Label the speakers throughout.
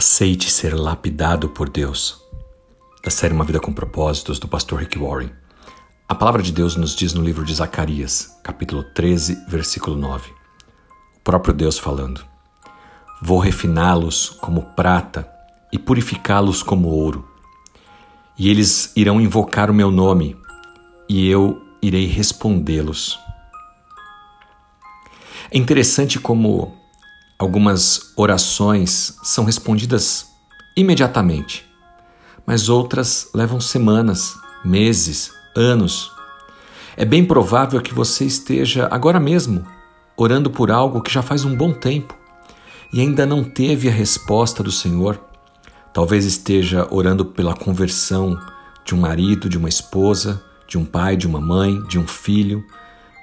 Speaker 1: Aceite ser lapidado por Deus. Da série Uma Vida com Propósitos, do pastor Rick Warren. A palavra de Deus nos diz no livro de Zacarias, capítulo 13, versículo 9. O próprio Deus falando: Vou refiná-los como prata e purificá-los como ouro. E eles irão invocar o meu nome, e eu irei respondê-los. É interessante como Algumas orações são respondidas imediatamente, mas outras levam semanas, meses, anos. É bem provável que você esteja agora mesmo orando por algo que já faz um bom tempo e ainda não teve a resposta do Senhor. Talvez esteja orando pela conversão de um marido, de uma esposa, de um pai, de uma mãe, de um filho,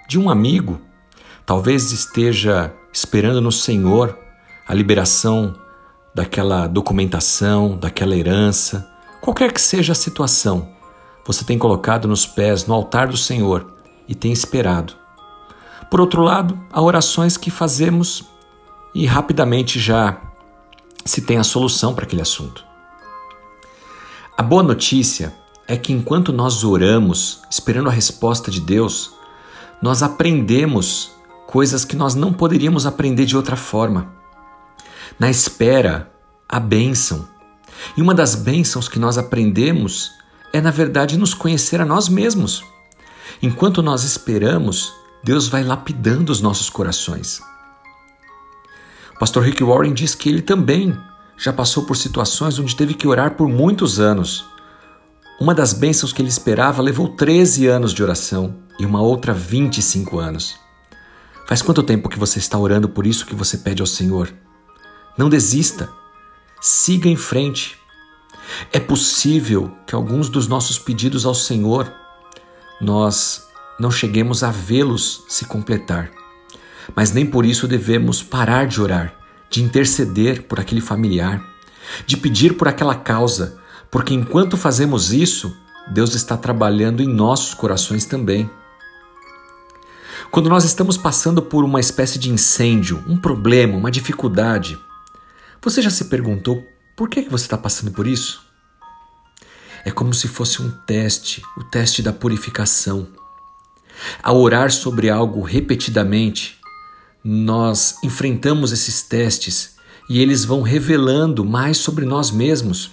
Speaker 1: de um amigo. Talvez esteja esperando no Senhor a liberação daquela documentação, daquela herança, qualquer que seja a situação, você tem colocado nos pés no altar do Senhor e tem esperado. Por outro lado, há orações que fazemos e rapidamente já se tem a solução para aquele assunto. A boa notícia é que enquanto nós oramos, esperando a resposta de Deus, nós aprendemos coisas que nós não poderíamos aprender de outra forma. Na espera, a bênção. E uma das bênçãos que nós aprendemos é, na verdade, nos conhecer a nós mesmos. Enquanto nós esperamos, Deus vai lapidando os nossos corações. O pastor Rick Warren diz que ele também já passou por situações onde teve que orar por muitos anos. Uma das bênçãos que ele esperava levou 13 anos de oração e uma outra 25 anos. Faz quanto tempo que você está orando por isso que você pede ao Senhor? Não desista. Siga em frente. É possível que alguns dos nossos pedidos ao Senhor nós não cheguemos a vê-los se completar. Mas nem por isso devemos parar de orar, de interceder por aquele familiar, de pedir por aquela causa, porque enquanto fazemos isso, Deus está trabalhando em nossos corações também. Quando nós estamos passando por uma espécie de incêndio, um problema, uma dificuldade, você já se perguntou por que você está passando por isso? É como se fosse um teste, o teste da purificação. Ao orar sobre algo repetidamente, nós enfrentamos esses testes e eles vão revelando mais sobre nós mesmos.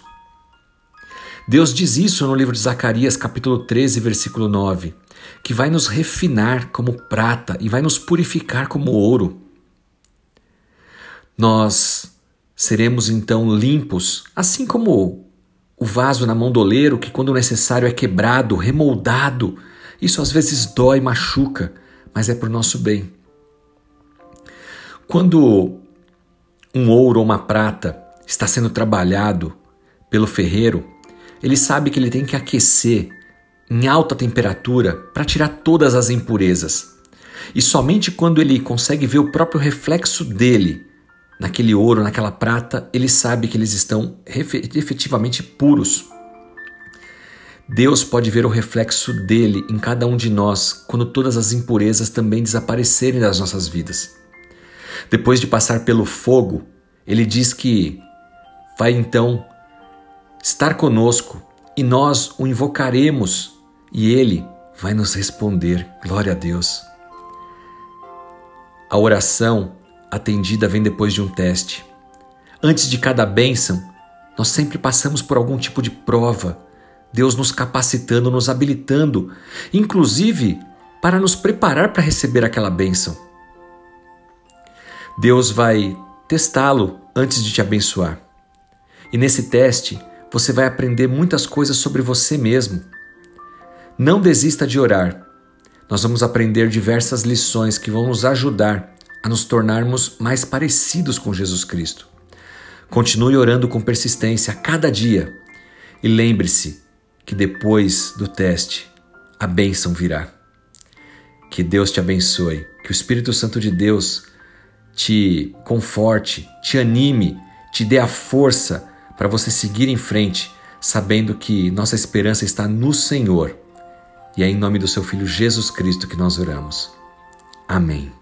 Speaker 1: Deus diz isso no livro de Zacarias, capítulo 13, versículo 9 que vai nos refinar como prata e vai nos purificar como ouro. Nós seremos então limpos, assim como o vaso na mão do oleiro, que quando necessário é quebrado, remoldado. Isso às vezes dói, machuca, mas é para o nosso bem. Quando um ouro ou uma prata está sendo trabalhado pelo ferreiro, ele sabe que ele tem que aquecer em alta temperatura para tirar todas as impurezas. E somente quando ele consegue ver o próprio reflexo dele naquele ouro, naquela prata, ele sabe que eles estão efetivamente puros. Deus pode ver o reflexo dele em cada um de nós quando todas as impurezas também desaparecerem das nossas vidas. Depois de passar pelo fogo, ele diz que vai então estar conosco e nós o invocaremos e Ele vai nos responder. Glória a Deus. A oração atendida vem depois de um teste. Antes de cada bênção, nós sempre passamos por algum tipo de prova. Deus nos capacitando, nos habilitando, inclusive para nos preparar para receber aquela bênção. Deus vai testá-lo antes de te abençoar. E nesse teste, você vai aprender muitas coisas sobre você mesmo não desista de orar. Nós vamos aprender diversas lições que vão nos ajudar a nos tornarmos mais parecidos com Jesus Cristo. Continue orando com persistência a cada dia e lembre-se que depois do teste a bênção virá. Que Deus te abençoe, que o Espírito Santo de Deus te conforte, te anime, te dê a força para você seguir em frente, sabendo que nossa esperança está no Senhor e é em nome do seu Filho Jesus Cristo que nós oramos. Amém.